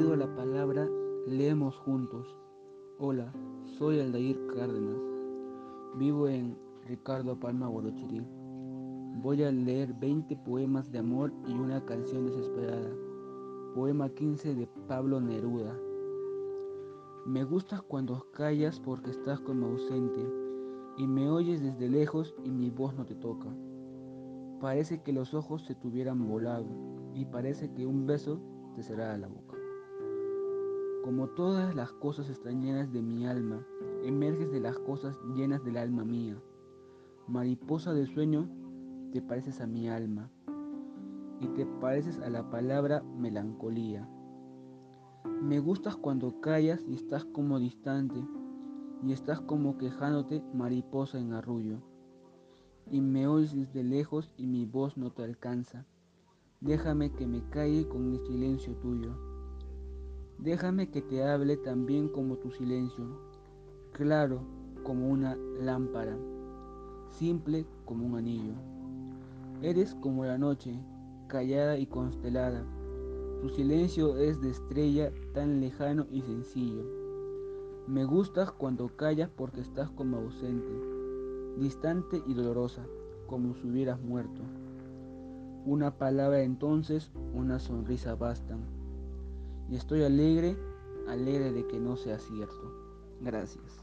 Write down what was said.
la palabra, leemos juntos. Hola, soy Aldair Cárdenas. Vivo en Ricardo Palma Guarochirí. Voy a leer 20 poemas de amor y una canción desesperada. Poema 15 de Pablo Neruda. Me gustas cuando callas porque estás como ausente y me oyes desde lejos y mi voz no te toca. Parece que los ojos se tuvieran volado y parece que un beso te cerrara la boca. Como todas las cosas están llenas de mi alma, emerges de las cosas llenas del alma mía. Mariposa de sueño, te pareces a mi alma y te pareces a la palabra melancolía. Me gustas cuando callas y estás como distante y estás como quejándote mariposa en arrullo. Y me oyes desde lejos y mi voz no te alcanza. Déjame que me calle con el silencio tuyo. Déjame que te hable también como tu silencio, claro como una lámpara, simple como un anillo. Eres como la noche, callada y constelada. Tu silencio es de estrella tan lejano y sencillo. Me gustas cuando callas porque estás como ausente, distante y dolorosa, como si hubieras muerto. Una palabra entonces, una sonrisa bastan y estoy alegre, alegre de que no sea cierto. Gracias.